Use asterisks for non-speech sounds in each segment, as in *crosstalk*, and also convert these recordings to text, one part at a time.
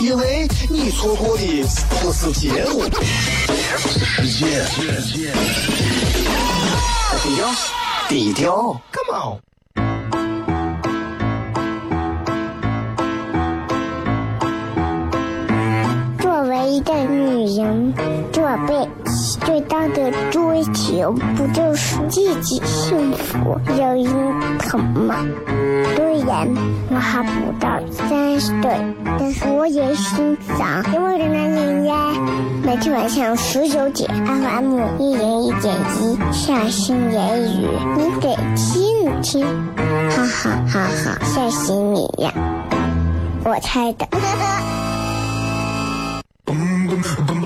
因为你错过的不是结果。时间。低调，低调，Come on。作为一个女人，做辈子最大的追求，不就是自己幸福、有人疼吗？虽然我还不到三十岁，但是我也心脏因为的男人呀。每天晚上十九点，FM 一人一点一，下心言语，你得听听，哈哈哈哈，吓死你呀！我猜的。*laughs*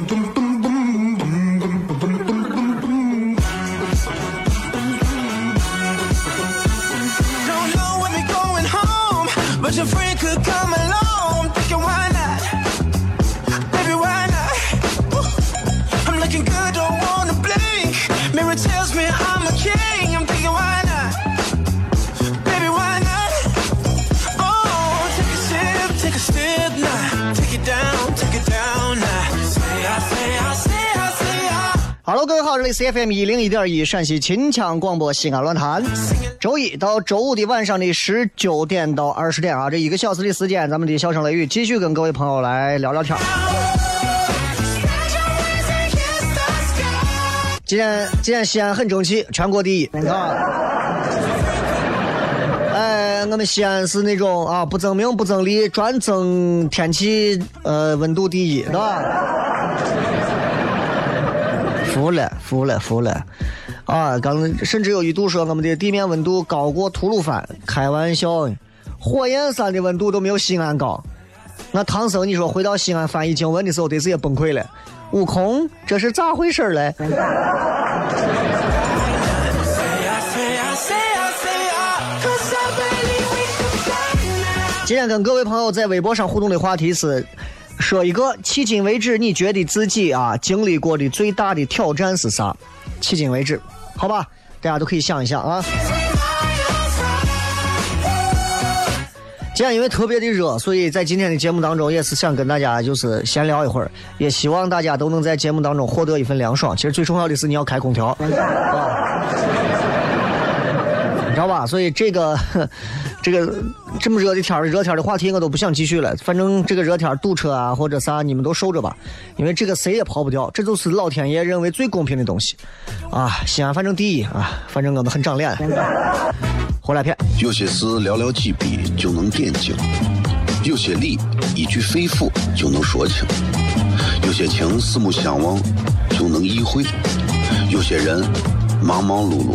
your friend could come along. 好，这里是 FM 一零一点一陕西秦腔广播西安论坛，周一到周五的晚上的十九点到二十点啊，这一个小时的时间，咱们的笑声雷雨继续跟各位朋友来聊聊天。今天今天西安很争气，全国第一啊！*laughs* 哎，我们西安是那种啊不争名不争利，专争天气呃温度第一，对吧？服了，服了，服了！啊，刚甚至有一度说我们的地面温度高过吐鲁番，开玩笑！火焰山的温度都没有西安高。那唐僧，你说回到西安翻译经文的时候，得是也崩溃了。悟空，这是咋回事儿嘞. *laughs* 今天跟各位朋友在微博上互动的话题是：说一个迄今为止你觉得自己啊经历过的最大的挑战是啥？迄今为止，好吧，大家都可以想一想啊。今天因为特别的热，所以在今天的节目当中也是想跟大家就是闲聊一会儿，也希望大家都能在节目当中获得一份凉爽。其实最重要的是你要开空调，啊，*laughs* 你知道吧？所以这个 *laughs* 这个这么热的天，热天的话题我都不想继续了。反正这个热天堵车啊或者啥，你们都受着吧，因为这个谁也跑不掉，这就是老天爷认为最公平的东西啊！西安反正第一啊，反正我们很长脸。回来片。有些事寥寥几笔就能点睛，有些理一句肺腑就能说清，有些情四目相望就能意会，有些人忙忙碌碌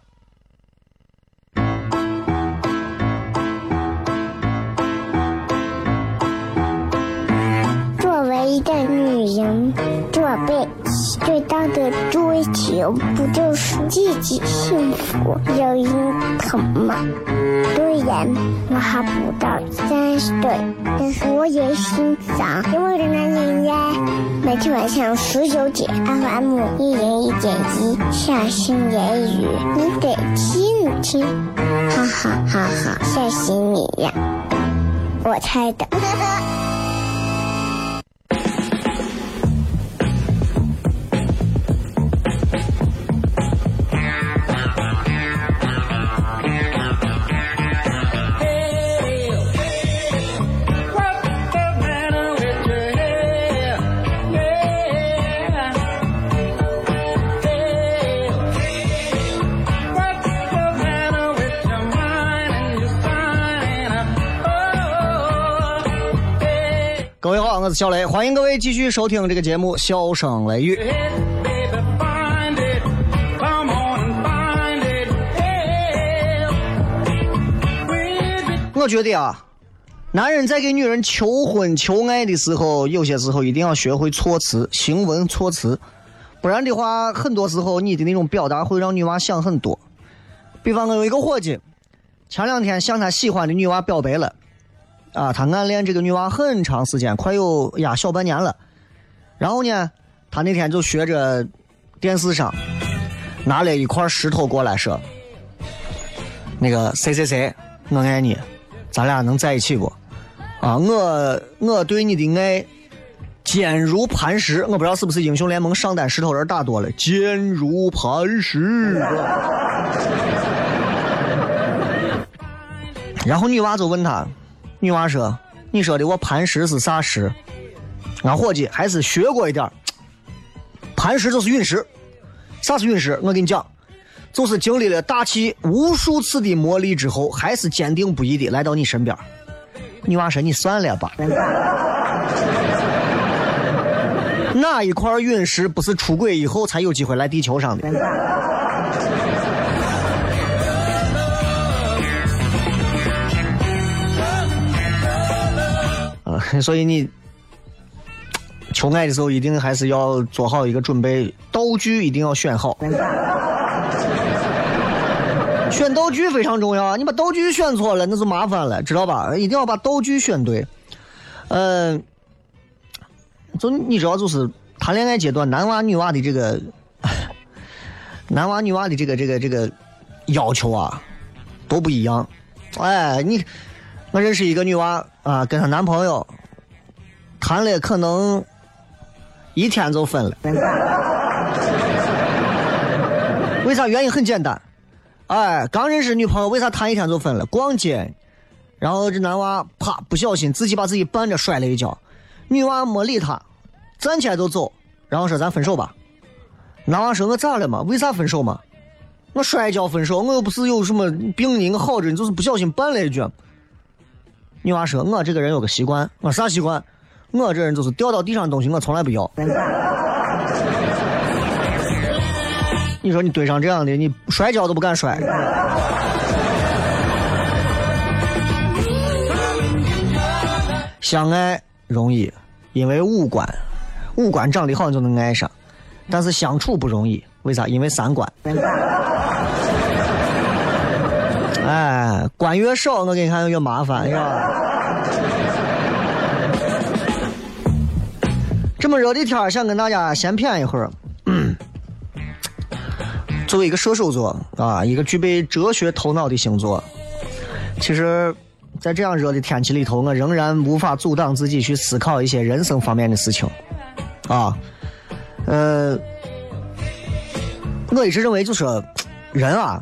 的女人，做辈子最大的追求，不就是自己幸福、有人疼吗？虽然我还不到三十岁，但是我也心脏因为的男人呀。每天晚上十九点，FM 一人一点一，下心言语，你得听听，哈哈哈哈，吓死你呀！我猜的。是小雷，欢迎各位继续收听这个节目《笑声雷雨》。我觉得啊，男人在给女人求婚求爱的时候，有些时候一定要学会措辞，行文措辞，不然的话，很多时候你的那种表达会让女娃想很多。比方我有一个伙计，前两天向他喜欢的女娃表白了，啊，他暗恋这个女娃很长时间，快有呀小半年了。然后呢，他那天就学着电视上拿了一块石头过来说：“那个谁谁谁，我爱你，咱俩能在一起不？啊，我我对你的爱坚如磐石。我不知道是不是英雄联盟上单石头人打多了，坚如磐石。*laughs* 然后女娃就问他，女娃说：“你说的我磐石是啥石？”俺伙计还是学过一点磐石就是陨石。啥是陨石？我跟你讲，就是经历了大气无数次的磨砺之后，还是坚定不移的来到你身边。女娃说：“你算了吧。*laughs* ”哪一块陨石不是出轨以后才有机会来地球上的？*laughs* 所以你求爱的时候，一定还是要做好一个准备，道具一定要选好。选道具非常重要！你把道具选错了，那就麻烦了，知道吧？一定要把道具选对。嗯、就你知道，就是谈恋爱阶段，男娃女娃的这个，男娃女娃的这个这个这个要求啊，都不一样。哎，你我认识一个女娃啊，跟她男朋友谈了可能一天就分了。*laughs* 为啥？原因很简单，哎，刚认识女朋友，为啥谈一天就分了？逛街，然后这男娃啪不小心自己把自己绊着摔了一跤，女娃没理他，站起来就走，然后说咱分手吧。男娃说我咋了嘛？为啥分手嘛？我摔跤分手，我又不是有什么病呢，我好着呢，就是不小心绊了一跤。女娃说：“我这个人有个习惯，我啥习惯？我这人就是掉到地上的东西，我从来不要。*laughs* 你说你堆上这样的，你摔跤都不敢摔。相爱容易，因为五官，五官长得好就能爱上，但是相处不容易，为啥？因为三观。官越少，我给你看越麻烦，是吧？这么热的天，想跟大家闲谝一会儿。*clears throat* 作为一个射手座啊，一个具备哲学头脑的星座，其实，在这样热的天气里头，我仍然无法阻挡自己去思考一些人生方面的事情，啊，呃，我一直认为，就是人啊，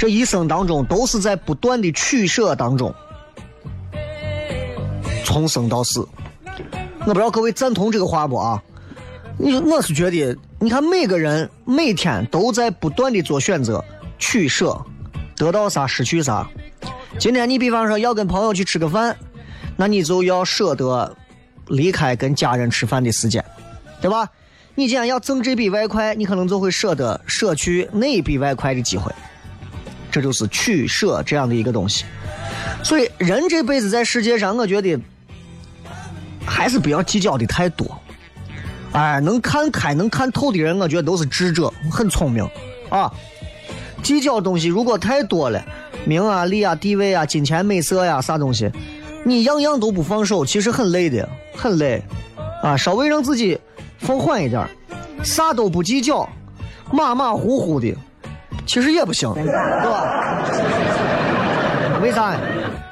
这一生当中都是在不断的取舍当中，从生到死。我不知道各位赞同这个话不啊？你我是觉得，你看每个人每天都在不断的做选择、取舍，得到啥失去啥。今天你比方说要跟朋友去吃个饭，那你就要舍得离开跟家人吃饭的时间，对吧？你既然要挣这笔外快，你可能就会舍得舍去那一笔外快的机会。这就是取舍这样的一个东西。所以人这辈子在世界上，我觉得还是不要计较的太多。哎，能看开、能看透的人，我觉得都是智者，很聪明啊。计较东西如果太多了，名啊、利啊、地位啊、金钱、美色呀，啥东西，你样样都不放手，其实很累的，很累啊。稍微让自己放缓一点，啥都不计较，马马虎虎的，其实也不行，对吧？为啥？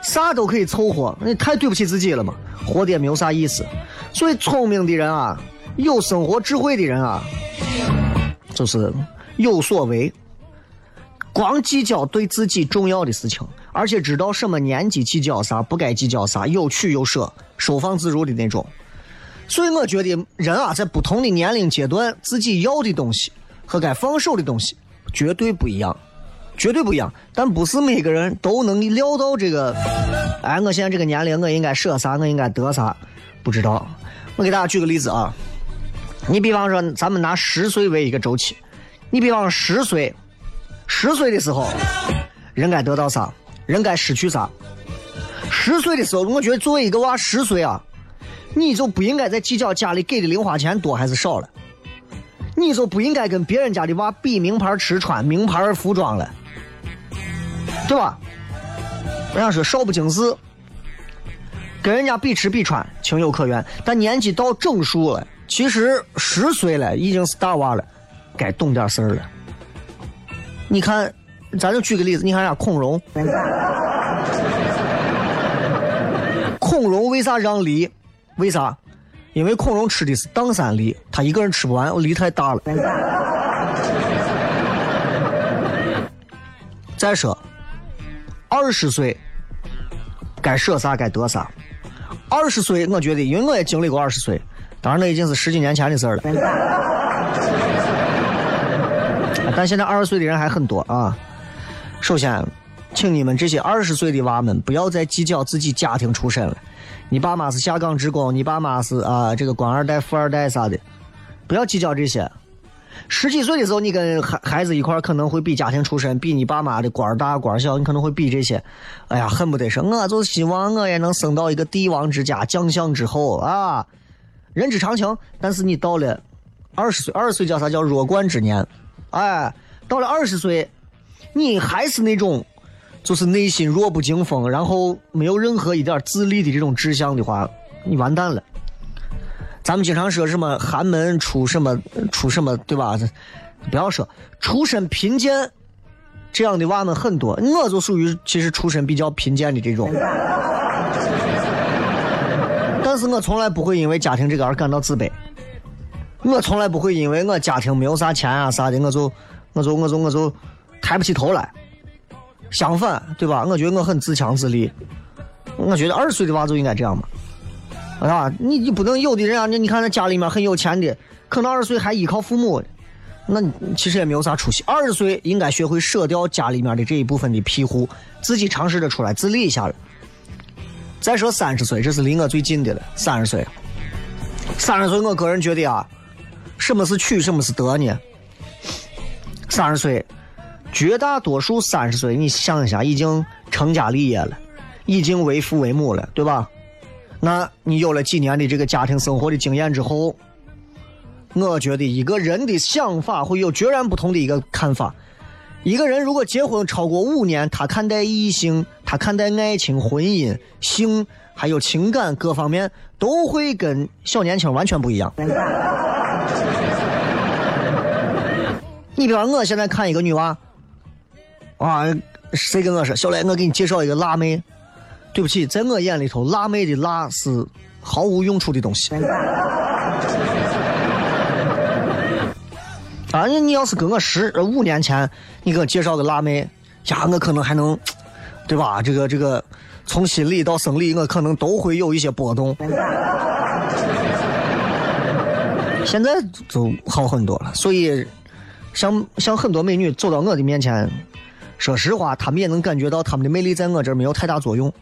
啥都可以凑合，那太对不起自己了嘛，活的也没有啥意思。所以聪明的人啊。有生活智慧的人啊，就是有所为，光计较对自己重要的事情，而且知道什么年纪计较啥，不该计较啥，有取有舍，收放自如的那种。所以我觉得人啊，在不同的年龄阶段，自己要的东西和该放手的东西绝对不一样，绝对不一样。但不是每个人都能料到这个，哎，我现在这个年龄，我应该舍啥，我应该得啥。不知道。我给大家举个例子啊，你比方说，咱们拿十岁为一个周期，你比方说十岁，十岁的时候，人该得到啥？人该失去啥？十岁的时候，我觉得作为一个娃，十岁啊，你就不应该再计较家里给的零花钱多还是少了，你就不应该跟别人家的娃比名牌吃穿、名牌服装了，对吧？人家说少不经事，跟人家比吃比穿情有可原，但年纪到整数了，其实十岁了已经是大娃了，该懂点事儿了。你看，咱就举个例子，你看人家孔融，孔融为啥让梨？为啥？因为孔融吃的是砀山梨，他一个人吃不完，梨太大了。再说，二十岁该舍啥该得啥。二十岁，我觉得，因为我也经历过二十岁，当然那已经是十几年前的事了。但现在二十岁的人还很多啊。首先，请你们这些二十岁的娃们不要再计较自己家庭出身了。你爸妈是下岗职工，你爸妈是啊这个官二代、富二代啥的，不要计较这些。十几岁的时候，你跟孩孩子一块可能会比家庭出身，比你爸妈的官大官小，你可能会比这些。哎呀，恨不得说，我就希望我也能生到一个帝王之家，将相之后啊，人之常情。但是你到了二十岁，二十岁叫啥叫弱冠之年？哎，到了二十岁，你还是那种，就是内心弱不禁风，然后没有任何一点自立的这种志向的话，你完蛋了。咱们经常说什么寒门出什么出什么，对吧？不要说出身贫贱这样的娃们很多，我就属于其实出身比较贫贱的这种。但是我从来不会因为家庭这个而感到自卑，我从来不会因为我家庭没有啥钱啊啥的，我就我就我就我就抬不起头来。相反，对吧？我觉得我很自强自立。我觉得二十岁的娃就应该这样嘛。啊，你你不能有的人啊，你你看那家里面很有钱的，可能二十岁还依靠父母，那其实也没有啥出息。二十岁应该学会舍掉家里面的这一部分的庇护，自己尝试着出来自立一下了。再说三十岁，这是离我最近的了。三十岁，三十岁，我个人觉得啊，什么是取，什么是得呢？三十岁，绝大多数三十岁，你想一下，已经成家立业了，已经为父为母了，对吧？那你有了几年的这个家庭生活的经验之后，我觉得一个人的想法会有截然不同的一个看法。一个人如果结婚超过五年，他看待异性、他看待爱情、婚姻、性还有情感各方面，都会跟小年轻完全不一样。*laughs* 你比方我现在看一个女娃，啊，谁跟我说小雷，我给你介绍一个辣妹。对不起，在我眼里头，辣妹的辣是毫无用处的东西。啊，你你要是跟我十五年前，你给我介绍个辣妹，呀，我可能还能，对吧？这个这个，从心理到生理，我可能都会有一些波动。现在就好很多了，所以，像像很多美女走到我的面前，说实话，他们也能感觉到他们的魅力在我这儿没有太大作用。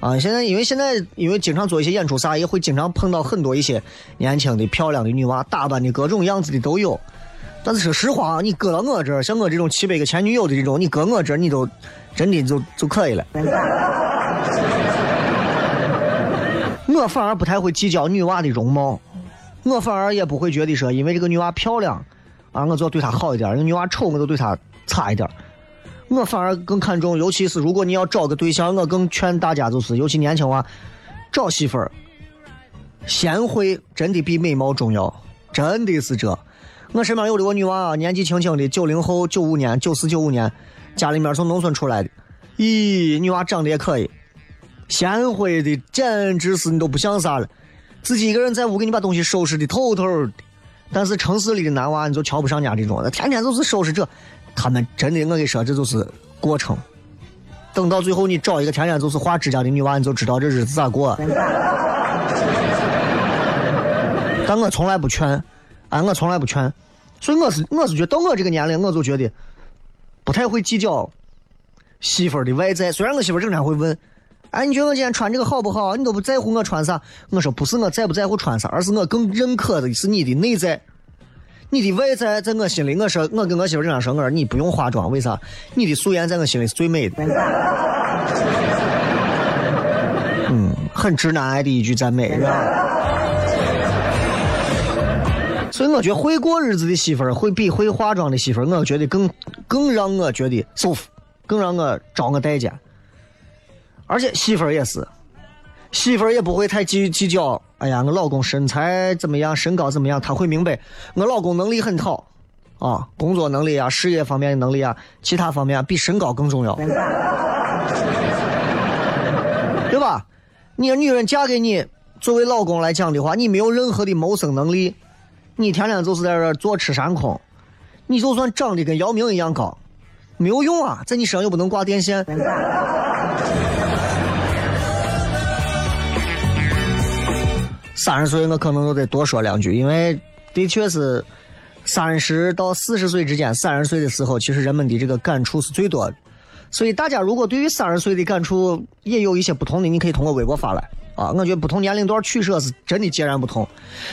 啊，现在因为现在因为经常做一些演出啥，也会经常碰到很多一些年轻的漂亮的女娃，打扮的各种样子的都有。但是说实话，你搁到我这儿，像我这种七百个前女友的这种，你搁我这儿，你都真的就就可以了。我反而不太会计较女娃的容貌，我反而也不会觉得说，因为这个女娃漂亮，啊，我就要对她好一点；，个女娃丑，我就对她差一点。我反而更看重，尤其是如果你要找个对象，我更劝大家就是，尤其年轻娃，找媳妇儿，贤惠真的比美貌重要，真的是这。我身边有的个女娃啊，年纪轻轻的，九零后，九五年，九四九五年，家里面从农村出来的，咦，女娃长得也可以，贤惠的简直是你都不想啥了，自己一个人在屋给你把东西收拾的透透的。但是城市里的男娃你就瞧不上家这种，天天就是收拾这。他们真的，我跟你说，这就是过程。等到最后，你找一个天天就是画指甲的女娃，你就知道这日子咋过。但我从来不劝，哎，我从来不劝。所以我是我是觉得到我这个年龄，我就觉得不太会计较媳妇儿的外在。虽然我媳妇儿经常会问：“哎，你觉得我今天穿这个好不好？你都不在乎我穿啥？我说不是我在不在乎穿啥，而是我更认可的是你的内在。你的外在在我心里，我说我跟我媳妇经常说，我说你不用化妆，为啥？你的素颜在我心里是最美的。*laughs* 嗯，很直男癌的一句赞美，所以我觉得会过日子的媳妇儿，会比会化妆的媳妇儿，我觉得更更让我觉得舒服，更让我招我待见。而且媳妇儿也是，媳妇儿也不会太计计较。哎呀，我老公身材怎么样，身高怎么样？他会明白，我老公能力很好，啊，工作能力啊，事业方面的能力啊，其他方面比身高更重要，对吧？你女人嫁给你，作为老公来讲的话，你没有任何的谋生能力。你天天就是在这坐吃山空，你就算长得跟姚明一样高，没有用啊，在你身上又不能挂电线。三十岁我可能都得多说两句，因为的确是三十到四十岁之间，三十岁的时候，其实人们的这个感触是最多的。所以大家如果对于三十岁的感触也有一些不同的，你可以通过微博发来。啊，我觉得不同年龄段取舍是真的截然不同。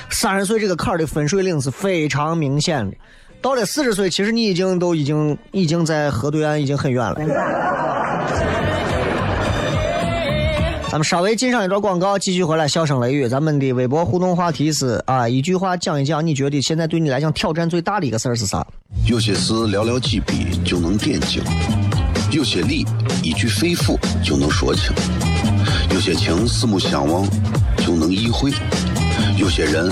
三十岁这个坎儿的分水岭是非常明显的，到了四十岁，其实你已经都已经已经在河对岸已经很远了。咱们稍微进上一段广告，继续回来，笑声雷雨。咱们的微博互动话题是啊，一句话讲一讲，你觉得现在对你来讲挑战最大的一个事儿是啥？有些事寥寥几笔就能点睛，有些理一句肺腑就能说清。有些情四目相望就能意会，有些人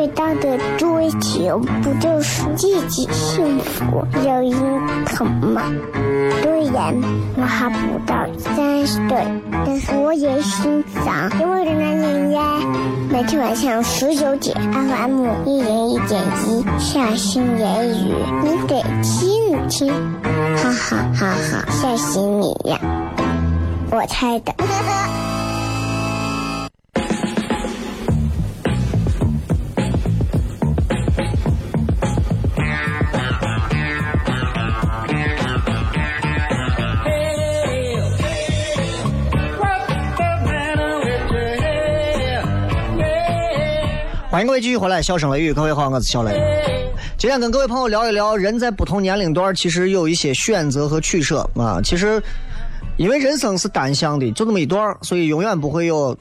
最大的追求不就是自己幸福、有人疼吗？虽然我还不到三十岁，但是我也心脏因为的男人呀。每天晚上十九点，FM 一人一点一，下心言语，你得听一听，哈哈哈哈，吓死你呀！我猜的。欢迎各位继续回来，笑声雷雨，各位好，我是小雷。今天跟各位朋友聊一聊，人在不同年龄段其实有一些选择和取舍啊。其实，因为人生是单向的，就这么一段所以永远不会有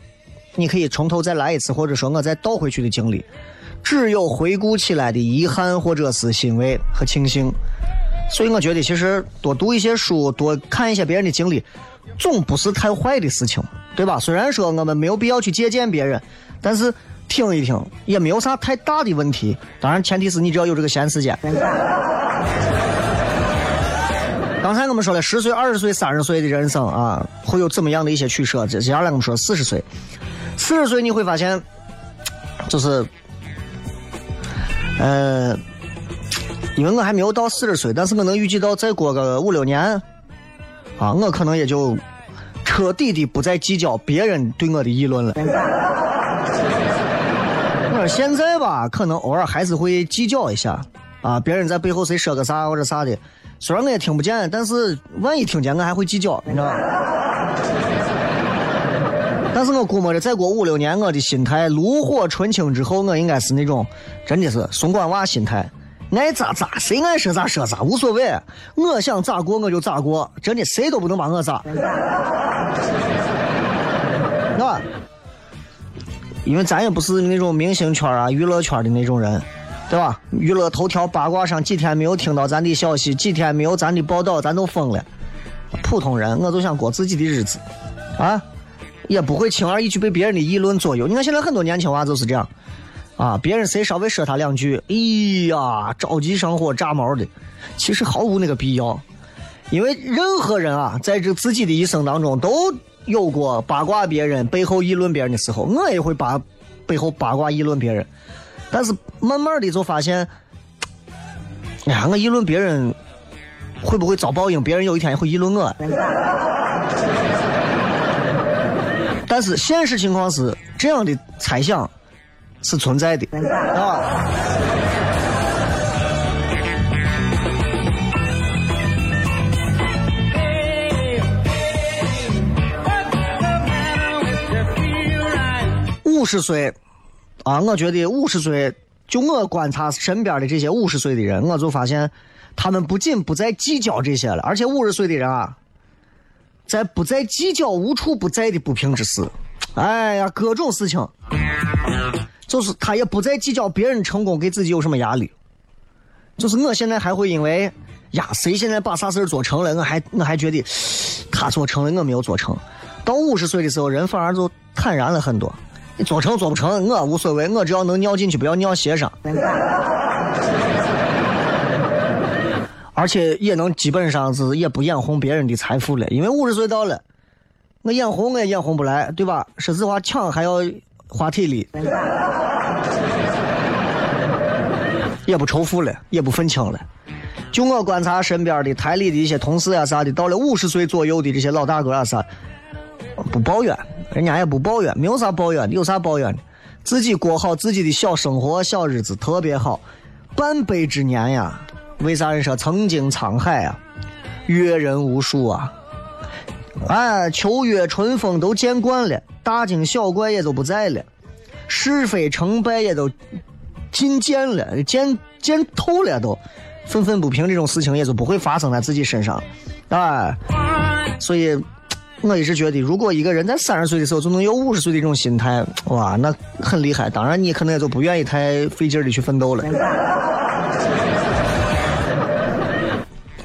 你可以从头再来一次，或者说我再倒回去的经历。只有回顾起来的遗憾，或者是欣慰和庆幸。所以我觉得，其实多读一些书，多看一些别人的经历，总不是太坏的事情，对吧？虽然说我们没有必要去借鉴别人，但是。听一听也没有啥太大的问题，当然前提是你只要有这个闲时间。*laughs* 刚才我们说了十岁、二十岁、三十岁的人生啊，会有怎么样的一些取舍？接下来我们说四十岁，四十岁你会发现，就是，呃，因为我还没有到四十岁，但是我能预计到再过个五六年，啊，我可能也就彻底的不再计较别人对我的议论了。现在吧，可能偶尔还是会计较一下，啊，别人在背后谁说个啥或者啥的，虽然我也听不见，但是万一听见，我还会计较，你知道吧？*laughs* 但是我估摸着再过五六年，我的心态炉火纯青之后，我应该是那种真的是松管娃心态，爱咋咋，谁爱说咋说咋，无所谓，我想咋过我就咋过，真的谁都不能把我咋，*laughs* 是吧？因为咱也不是那种明星圈啊、娱乐圈的那种人，对吧？娱乐头条八卦上几天没有听到咱的消息，几天没有咱的报道，咱都疯了。普通人，我就想过自己的日子，啊，也不会轻而易举被别人的议论左右。你看现在很多年轻娃就是这样，啊，别人谁稍微说他两句，哎呀，着急上火炸毛的，其实毫无那个必要，因为任何人啊，在这自己的一生当中都有过八卦别人、背后议论别人的时候，我也会把背后八卦议论别人，但是慢慢的就发现，哎呀，我议论别人会不会遭报应？别人有一天也会议论我。但是现实情况是，这样的猜想是存在的啊。五十岁啊，我觉得五十岁，就我观察身边的这些五十岁的人，我就发现，他们不仅不再计较这些了，而且五十岁的人啊，在不再计较无处不在的不平之事。哎呀，各种事情，就是他也不再计较别人成功给自己有什么压力。就是我现在还会因为呀，谁现在把啥事儿做成了，我还我还觉得他做成了，我没有做成。到五十岁的时候，人反而就坦然了很多。做成做不成，我无所谓，我只要能尿进去，不要尿鞋上。而且也能基本上是也不眼红别人的财富了，因为五十岁到了，我眼红我也眼红不来，对吧？说实话，抢还要花体力，也不仇富了，也不愤青了。就我观察身边的台里的一些同事啊啥的，到了五十岁左右的这些老大哥啊啥，不抱怨，人家也不抱怨，没有啥抱怨的，有啥抱怨的？自己过好自己的小生活、小日子，特别好。半百之年呀，为啥人说曾经沧海啊，阅人无数啊？哎，秋月春风都见惯了，大惊小怪也都不在了，是非成败也都尽见了，见见透了都，愤愤不平这种事情也就不会发生在自己身上，哎，所以。我一直觉得，如果一个人在三十岁的时候就能有五十岁的这种心态，哇，那很厉害。当然，你可能也就不愿意太费劲的去奋斗了。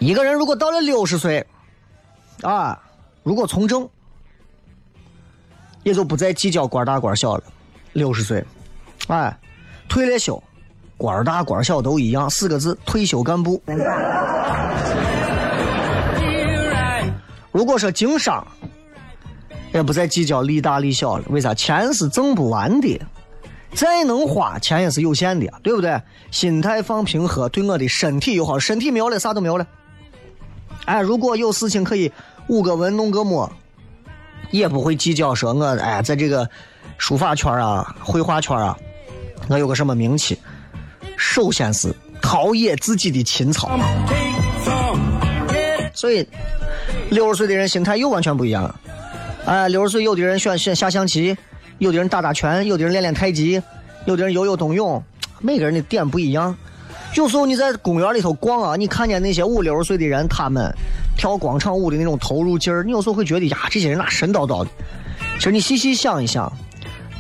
一个人如果到了六十岁，啊，如果从政，也就不再计较官大官小了。六十岁，哎，退了休，官大官小都一样，四个字：退休干部。如果说经商，也不再计较利大利小了。为啥？钱是挣不完的，再能花，钱也是有限的，对不对？心态放平和，对我的身体友好，身体没有了，啥都没有了。哎，如果有事情可以舞个文弄个墨，也不会计较说我哎，在这个书法圈啊、绘画圈啊，我有个什么名气。首先是陶冶自己的情操，所以。六十岁的人心态又完全不一样了，哎，六十岁有的人选选下象棋，有的人打打拳，有的人练练太极，有的人游游冬泳，每个人的点不一样。有时候你在公园里头逛啊，你看见那些五六十岁的人，他们跳广场舞的那种投入劲儿，你有时候会觉得呀，这些人哪神叨叨的。其实你细细想一想，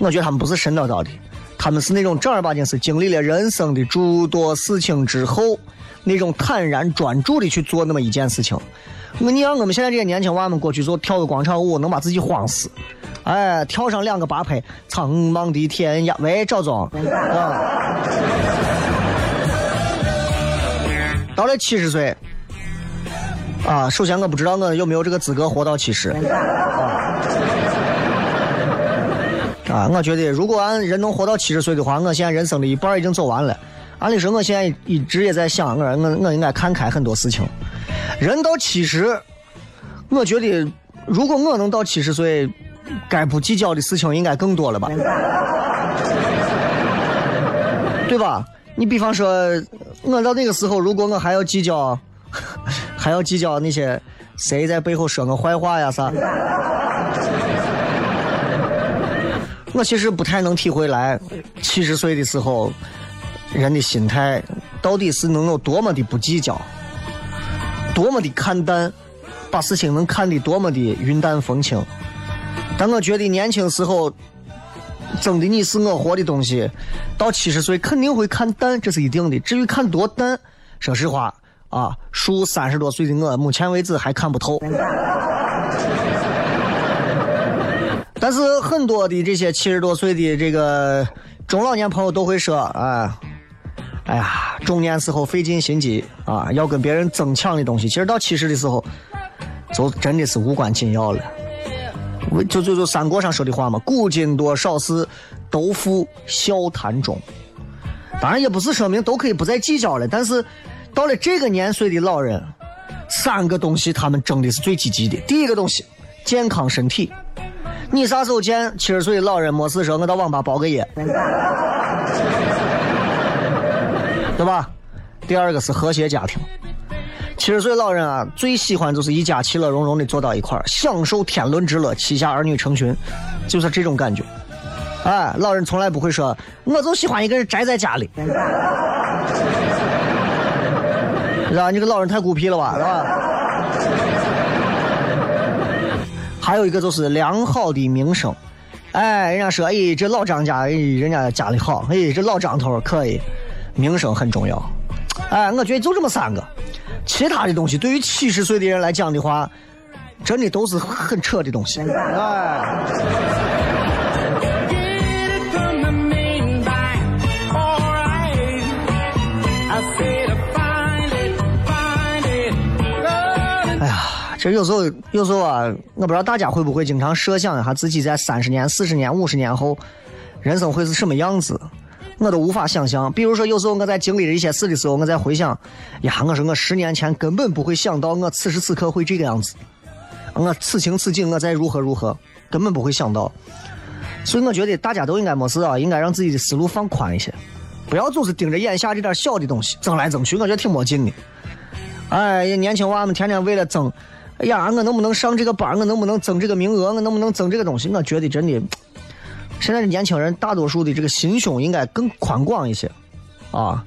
我觉得他们不是神叨叨的，他们是那种正儿八经是经历了人生的诸多事情之后，那种坦然专注的去做那么一件事情。我你让我们现在这些年轻娃们过去做跳个广场舞，能把自己晃死。哎，跳上两个八拍，苍茫的天涯。喂，赵总。啊。到了七十岁，啊，首先我不知道我有没有这个资格活到七十。啊，我觉得如果俺人能活到七十岁的话，我现在人生的一半已经走完了。按理说，我现在一直也在想，我我我应该看开很多事情。人到七十，我觉得如果我能到七十岁，该不计较的事情应该更多了吧？对吧？你比方说，我到那个时候，如果我还要计较，*laughs* 还要计较那些谁在背后说我坏话呀啥，我其实不太能体会来七十岁的时候人的心态到底是能有多么的不计较。多么的看淡，把事情能看得多么的云淡风轻。但我觉得年轻时候争的你是我活的东西，到七十岁肯定会看淡，这是一定的。至于看多淡，说实话啊，数三十多岁的我，目前为止还看不透。但是很多的这些七十多岁的这个中老年朋友都会说，哎，哎呀，中年时候费尽心机啊，要跟别人争抢的东西，其实到七十的时候，就真的是无关紧要了。就就就三国上说的话嘛，古今多少事，都付笑谈中。当然也不是说明都可以不再计较了，但是到了这个年岁的老人，三个东西他们争的是最积极的。第一个东西，健康身体。你啥时候见七十岁的老人没事说我到网吧包个夜，对吧？第二个是和谐家庭。七十岁老人啊，最喜欢就是一家其乐融融的坐到一块儿，享受天伦之乐，膝下儿女成群，就是这种感觉。哎，老人从来不会说，我就喜欢一个人宅在家里，*laughs* 是吧？你个老人太孤僻了吧，是吧？还有一个就是良好的名声，哎，人家说，哎，这老张家，哎，人家家里好，哎，这老张头可以，名声很重要。哎，我觉得就这么三个。其他的东西对于七十岁的人来讲的话，真的都是很扯的东西。哎。哎呀，这有时候有时候啊，我不知道大家会不会经常设想一下自己在三十年、四十年、五十年后，人生会是什么样子。我都无法想象。比如说，有时候我在经历着一些事的时候，我在回想，呀，我说我十年前根本不会想到我此时此刻会这个样子，我此情此景我在如何如何，根本不会想到。所以我觉得大家都应该没事啊，应该让自己的思路放宽一些，不要总是盯着眼下这点小的东西争来争去，我觉得挺没劲的。哎，年轻娃们天天为了争，哎呀，我能不能上这个班？我能不能争这个名额？我能不能争这个东西？我觉得真的。现在的年轻人大多数的这个心胸应该更宽广一些，啊，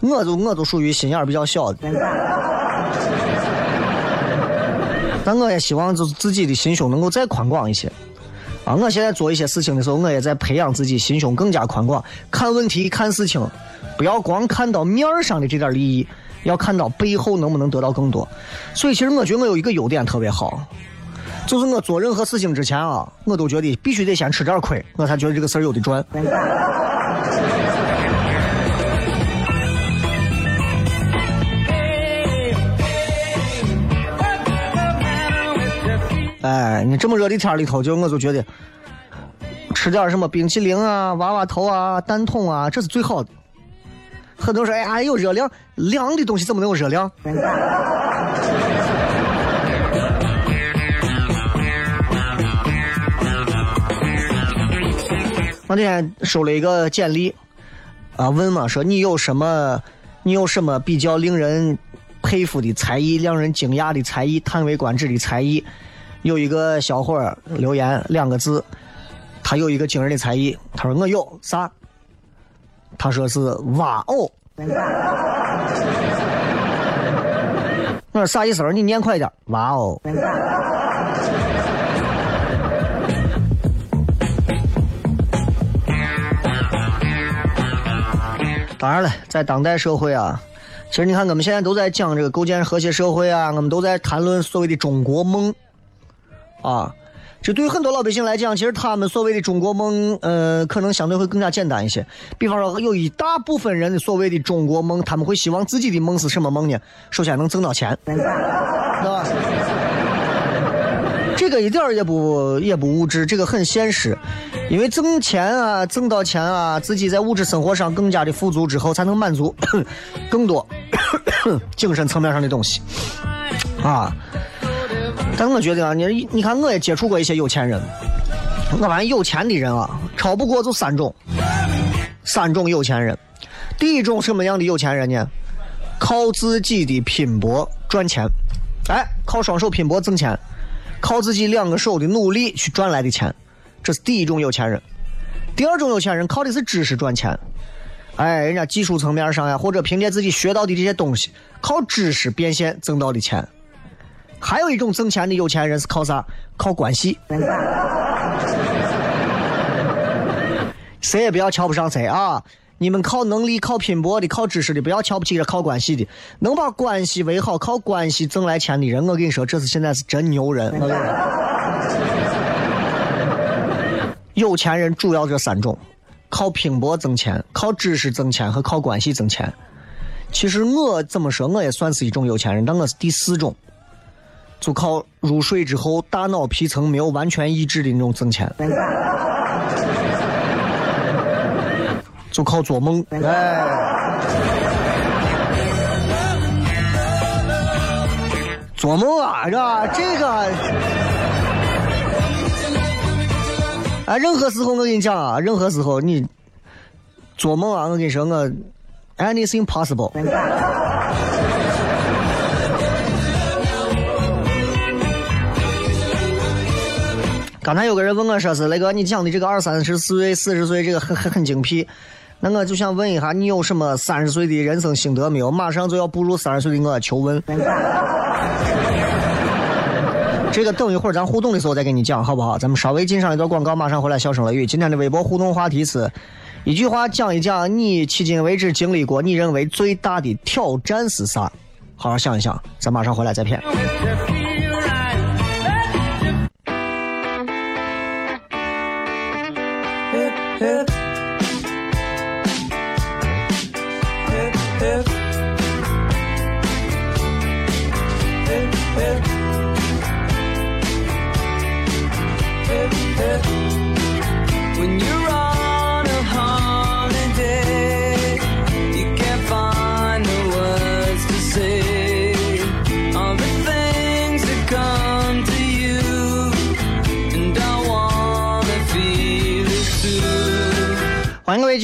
我就我就属于心眼比较小的，*laughs* 但我也希望就是自己的心胸能够再宽广一些，啊，我现在做一些事情的时候，我也在培养自己心胸更加宽广，看问题看事情，不要光看到面上的这点利益，要看到背后能不能得到更多。所以其实我觉得我有一个优点特别好。就是我做任何事情之前啊，我都觉得必须得先吃点亏，我才觉得这个事儿有的赚。哎，你这么热的天里头，就我就觉得吃点什么冰淇淋啊、娃娃头啊、蛋筒啊，这是最好的。很多人说，哎呀，有热量，凉的东西怎么能有热量？那天收了一个简历，啊，问嘛说你有什么，你有什么比较令人佩服的才艺，让人惊讶的才艺，叹为观止的才艺？有一个小伙儿留言两个字，他有一个惊人的才艺，他说我有啥？他说是挖藕。*laughs* 我说啥意思？你念快点，挖藕。当然了，在当代社会啊，其实你看，我们现在都在讲这个构建和谐社会啊，我们都在谈论所谓的中国梦啊。这对于很多老百姓来讲，其实他们所谓的中国梦，呃，可能相对会更加简单一些。比方说，有一大部分人的所谓的中国梦，他们会希望自己的梦是什么梦呢？首先能挣到钱，对吧？这个一点也不也不物质，这个很现实。因为挣钱啊，挣到钱啊，自己在物质生活上更加的富足之后，才能满足 *coughs* 更多 *coughs* 精神层面上的东西啊。但我觉得啊，你你看，我也接触过一些有钱人，我发现有钱的人啊，超不过就三种，三种有钱人。第一种什么样的有钱人呢？靠自己的拼搏赚钱，哎，靠双手拼搏挣钱，靠自己两个手的努力去赚来的钱。这是第一种有钱人，第二种有钱人靠的是知识赚钱，哎，人家技术层面上呀，或者凭借自己学到的这些东西，靠知识变现挣到的钱。还有一种挣钱的有钱人是靠啥？靠关系。*laughs* 谁也不要瞧不上谁啊！你们靠能力、靠拼搏的、靠知识的，不要瞧不起这靠关系的。能把关系维好、靠关系挣来钱的人，我跟你说，这是现在是真牛人。有钱人主要这三种：靠拼搏挣钱，靠知识挣钱和靠关系挣钱。其实我怎么说，我也算是一种有钱人，但我是第四种，就靠入睡之后大脑皮层没有完全抑制的那种挣钱，就靠做梦。哎，做梦啊，是吧？这个，哎，任何时候我跟你讲啊，任何时候你做梦啊，我跟你说我。Anything possible。刚才有个人问我说是那个你讲的这个二三十岁、四十岁这个很很很精辟，那我就想问一下，你有什么三十岁的人生心得没有？马上就要步入三十岁的我求问。这个等一会儿咱互动的时候再给你讲，好不好？咱们稍微进上一段广告，马上回来。笑声雷雨，今天的微博互动话题是。一句话讲一讲，你迄今为止经历过你认为最大的挑战是啥？好好想一想，咱马上回来再片。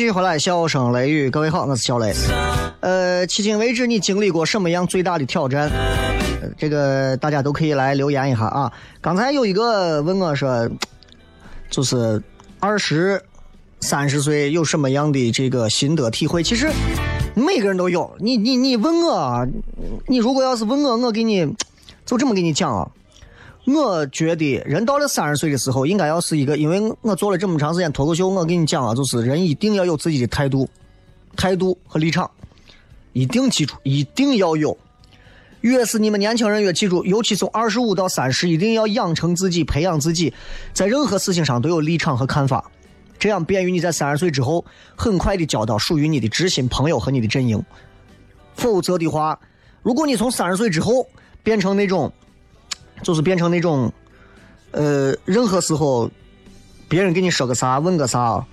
续回来，笑声雷雨，各位好，我是小雷。呃，迄今为止你经历过什么样最大的挑战？这个大家都可以来留言一下啊。刚才有一个问我说，就是二十三十岁有什么样的这个心得体会？其实每个人都有。你你你问我啊，你如果要是问我，我给你就这么给你讲啊。我觉得人到了三十岁的时候，应该要是一个，因为我做了这么长时间脱口秀，我跟你讲啊，就是人一定要有自己的态度、态度和立场，一定记住，一定要有。越是你们年轻人越记住，尤其从二十五到三十，一定要养成自己、培养自己，在任何事情上都有立场和看法，这样便于你在三十岁之后很快的交到属于你的知心朋友和你的阵营。否则的话，如果你从三十岁之后变成那种，就是变成那种，呃，任何时候，别人给你说个啥，问个啥，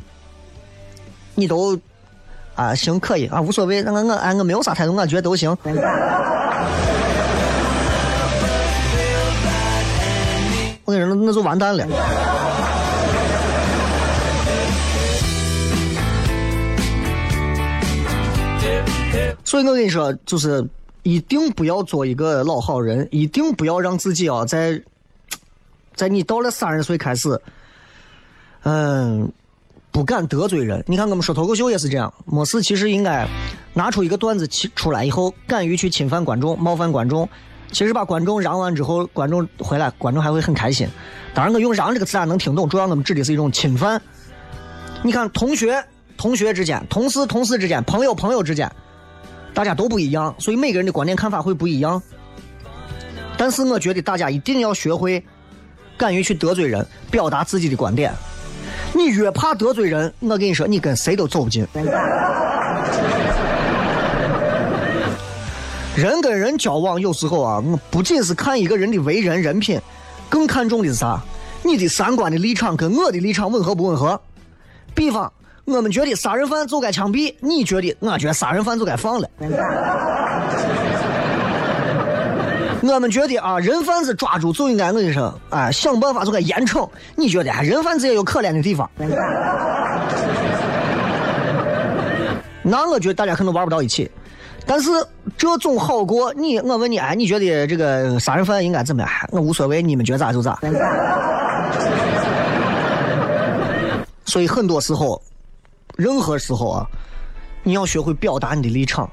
你都啊行可以啊无所谓，那我我哎我没有啥态度，我觉得都行。*laughs* 我跟你说，那就完蛋了。所以我跟你说，就是。一定不要做一个老好人，一定不要让自己啊，在在你到了三十岁开始，嗯，不敢得罪人。你看我们说脱口秀也是这样，没事其实应该拿出一个段子出来以后，敢于去侵犯观众、冒犯观众。其实把观众嚷完之后，观众回来，观众还会很开心。当然，我用“嚷”这个词还能听懂，主要我们指的是一种侵犯。你看，同学同学之间，同事同事之间，朋友朋友之间。大家都不一样，所以每个人的观点看法会不一样。但是我觉得大家一定要学会敢于去得罪人，表达自己的观点。你越怕得罪人，我跟你说，你跟谁都走不近。*laughs* 人跟人交往，有时候啊，我不仅是看一个人的为人人品，更看重的是啥？你的三观的立场跟我的立场吻合不吻合？比方。我们觉得杀人犯就该枪毙，你觉得？我觉得杀人犯就该放了。我们觉得啊，人贩子抓住就应该我跟你说，哎，想办法就该严惩。你觉得啊，人贩子也有可怜的地方。那我觉得大家可能玩不到一起，但是这总好过你。我问你，哎，你觉得这个杀人犯应该怎么样？我无所谓，你们觉得咋就咋。所以很多时候。任何时候啊，你要学会表达你的立场，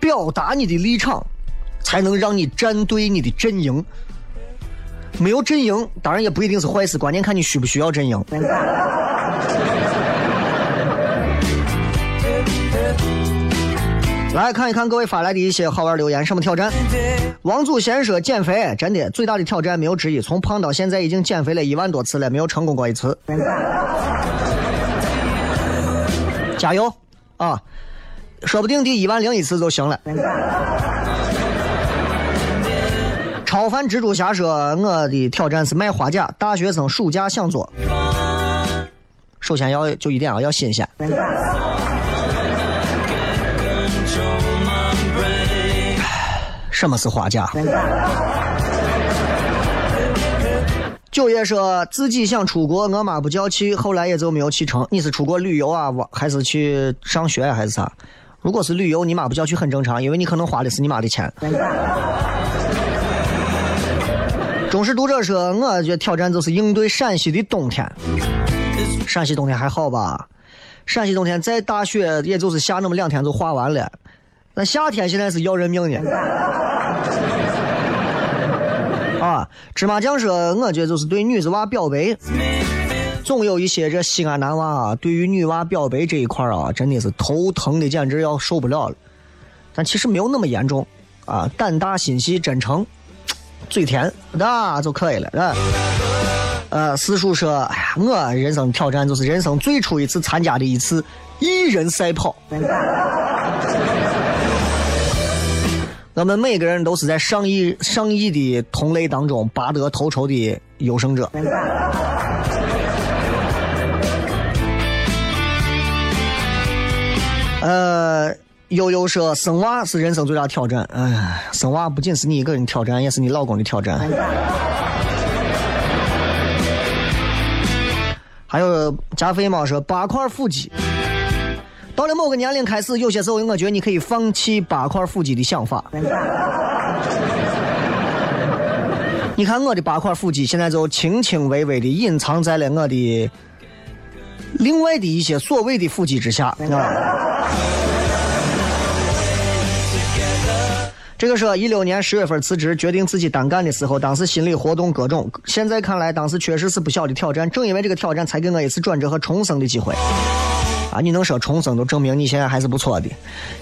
表达你的立场，才能让你站对你的阵营。没有阵营，当然也不一定是坏事，关键看你需不需要阵营。*laughs* 来看一看各位发来的一些好玩留言，什么挑战？王祖贤说减肥真的最大的挑战没有之一，从胖到现在已经减肥了一万多次了，没有成功过一次。加油啊！说不定第一万零一次就行了。超凡蜘蛛侠说：“我的挑战是卖花甲，大学生暑假想做。首先要就一点啊，要新鲜。什么是花甲？九爷说自己想出国，我妈不叫去，后来也就没有去成。你是出国旅游啊，还是去上学啊，还是啥？如果是旅游，你妈不叫去很正常，因为你可能花的是你妈的钱。忠实读者说，我觉得挑战就是应对陕西的冬天。陕西冬天还好吧？陕西冬天再大雪，也就是下那么两天就化完了。那夏天现在是要人命的。啊，芝麻酱说，我觉得就是对女子娃表白，总有一些这西安男娃啊，对于女娃表白这一块啊，真的是头疼的简直要受不了了。但其实没有那么严重，啊，胆大心细真诚，嘴甜那就可以了，啊。呃，四叔说，哎呀，我人生挑战就是人生最初一次参加的一次一人赛跑。我们每个人都是在上亿上亿的同类当中拔得头筹的优胜者。呃，悠悠说生娃是人生最大挑战。哎，生娃不仅是你一个人挑战，也是你老公的挑战。还有加菲猫说八块腹肌。到了某个年龄开始，有些时候我觉得你可以放弃八块腹肌的想法。你看我的八块腹肌，现在就轻轻微微的隐藏在了我的另外的一些所谓的腹肌之下。啊。这个是一六年十月份辞职，决定自己单干的时候，当时心理活动各种。现在看来，当时确实是不小的挑战。正因为这个挑战，才给我一次转折和重生的机会。啊，你能说重生，都证明你现在还是不错的。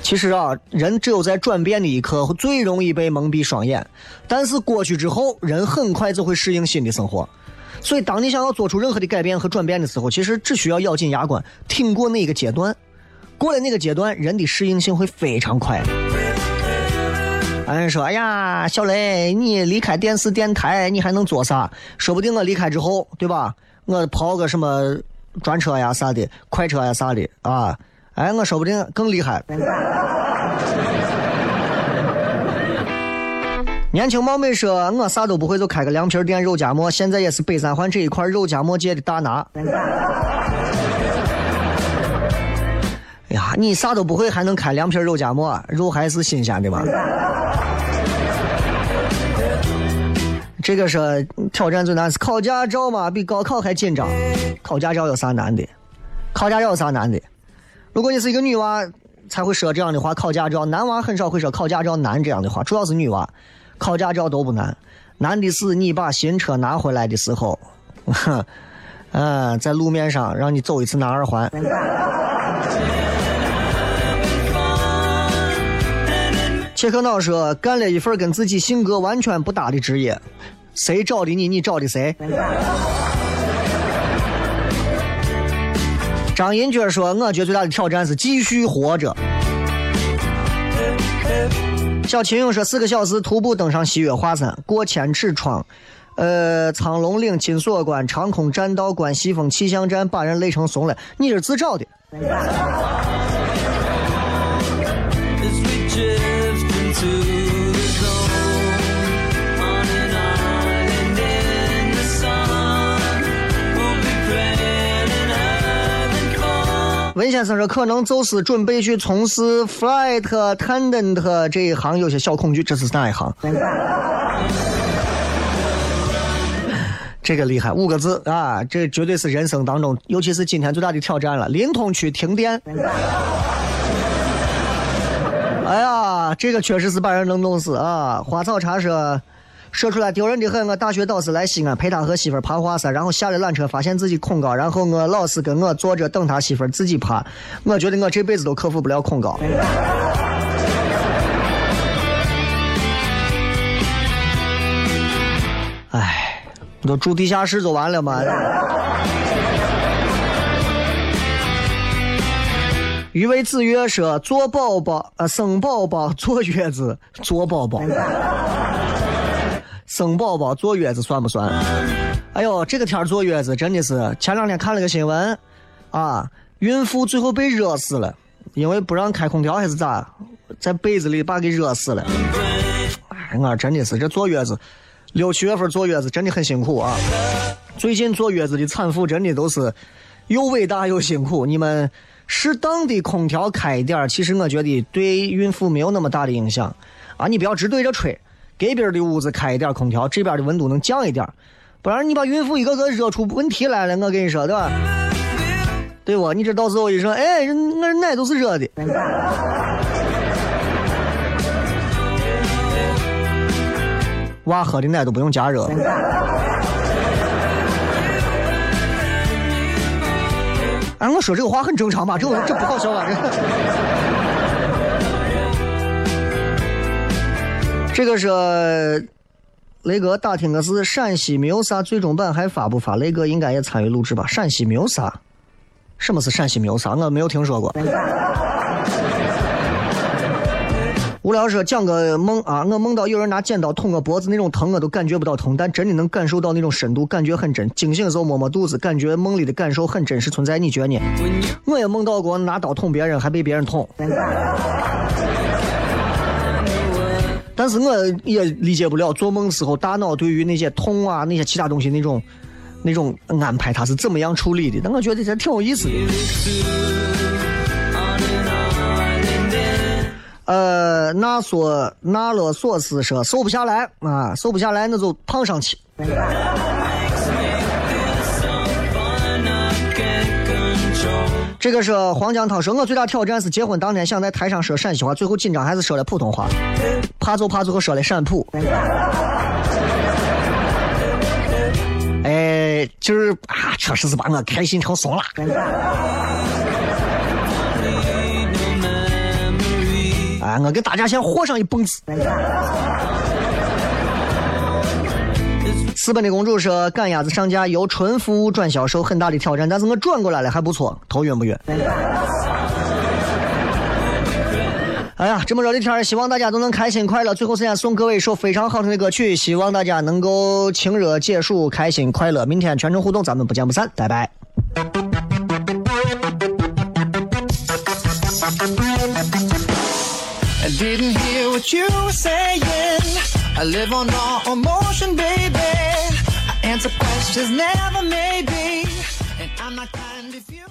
其实啊，人只有在转变的一刻，最容易被蒙蔽双眼。但是过去之后，人很快就会适应新的生活。所以，当你想要做出任何的改变和转变的时候，其实只需要咬紧牙关，挺过那个阶段。过了那个阶段，人的适应性会非常快。有人说：“哎呀，小雷，你离开电视电台，你还能做啥？说不定我离开之后，对吧？我跑个什么？”专车呀啥的，快车呀啥的啊！哎，我说不定更厉害。*laughs* 年轻貌美说，我啥都不会，就开个凉皮店肉夹馍，现在也是北三环这一块肉夹馍界的大拿。哎呀，你啥都不会还能开凉皮肉夹馍，肉还是新鲜的吧？这个是挑战最难是考驾照嘛，比高考还紧张。考驾照有啥难的？考驾照有啥难的？如果你是一个女娃，才会说这样的话。考驾照，男娃很少会说考驾照难这样的话。主要是女娃，考驾照都不难，难的是你把新车拿回来的时候，嗯，*laughs* 在路面上让你走一次南二环。切克闹说干了一份跟自己性格完全不搭的职业，谁找的你？你找的谁？张银娟说：“我觉得最大的挑战是继续活着。”小秦勇说：“四个小时徒步登上西岳华山，过千尺窗，呃，苍龙岭、金锁关、长空栈道、观西风、气象站，把人累成怂了。你是自找的。*laughs* ”文先生说：“可能就是准备去从事 flight attendant 这一行，有些小恐惧。这是哪一行？这个厉害，五个字啊！这绝对是人生当中，尤其是今天最大的挑战了。临潼区停电。哎呀，这个确实是把人能弄死啊！花草茶说。”说出来丢人的很。我大学导师来西安陪他和媳妇爬华山，然后下了缆车发现自己恐高，然后我老师跟我坐着等他媳妇自己爬。我觉得我这辈子都克服不了恐高。哎，都住地下室就完了吗？余为子曰说：“做宝宝，呃，生宝宝坐月子，做宝宝，生宝宝坐月子算不算？哎呦，这个天坐月子真的是，前两天看了个新闻，啊，孕妇最后被热死了，因为不让开空调还是咋，在被子里把给热死了。哎，我真的是这坐月子，六七月份坐月子真的很辛苦啊。最近坐月子的产妇真的都是又伟大又辛苦，你们。适当的空调开一点其实我觉得对孕妇没有那么大的影响啊！你不要直对着吹，隔壁的屋子开一点空调，这边的温度能降一点不然你把孕妇一个个热出问题来了，我跟你说对吧？对不？你这到时候一说，哎，我奶都是热的，娃喝的奶都不用加热。哎，我说这个话很正常吧？这个这不好笑吧？这个是雷哥打听个事陕西没有啥最终版还发不发？雷哥应该也参与录制吧？陕西没有啥？什么是陕西没有啥？我没有听说过。无聊说讲个梦啊，我梦到有人拿剪刀捅我脖子，那种疼我都感觉不到疼，但真的能感受到那种深度，感觉很真。惊醒的时候摸摸肚子，感觉梦里的感受很真实存在。你觉得呢？我也梦到过拿刀捅别人，还被别人捅。但是我也理解不了做梦时候大脑对于那些痛啊、那些其他东西那种那种安排，它是怎么样处理的？但我觉得这挺有意思的。呃，那索那勒索斯说瘦不下来啊，瘦不下来那就胖上去。这个是黄江涛说，我最大挑战是结婚当天想在台上说陕西话，最后紧张还是说了普通话，怕就怕最后说了陕普。哎，就是啊，确实是把我开心成怂了。我给大家先和上一蹦子。私奔的公主说：“赶鸭子上架由纯服务转销售，很大的挑战，但是我转过来了，还不错。头晕不晕？”哎呀，这么热的天希望大家都能开心快乐。最后时间送各位一首非常好听的歌曲，希望大家能够清热解暑，开心快乐。明天全程互动，咱们不见不散，拜拜。Didn't hear what you were saying. I live on all emotion, baby. I answer questions, never maybe. And I'm not kind of you.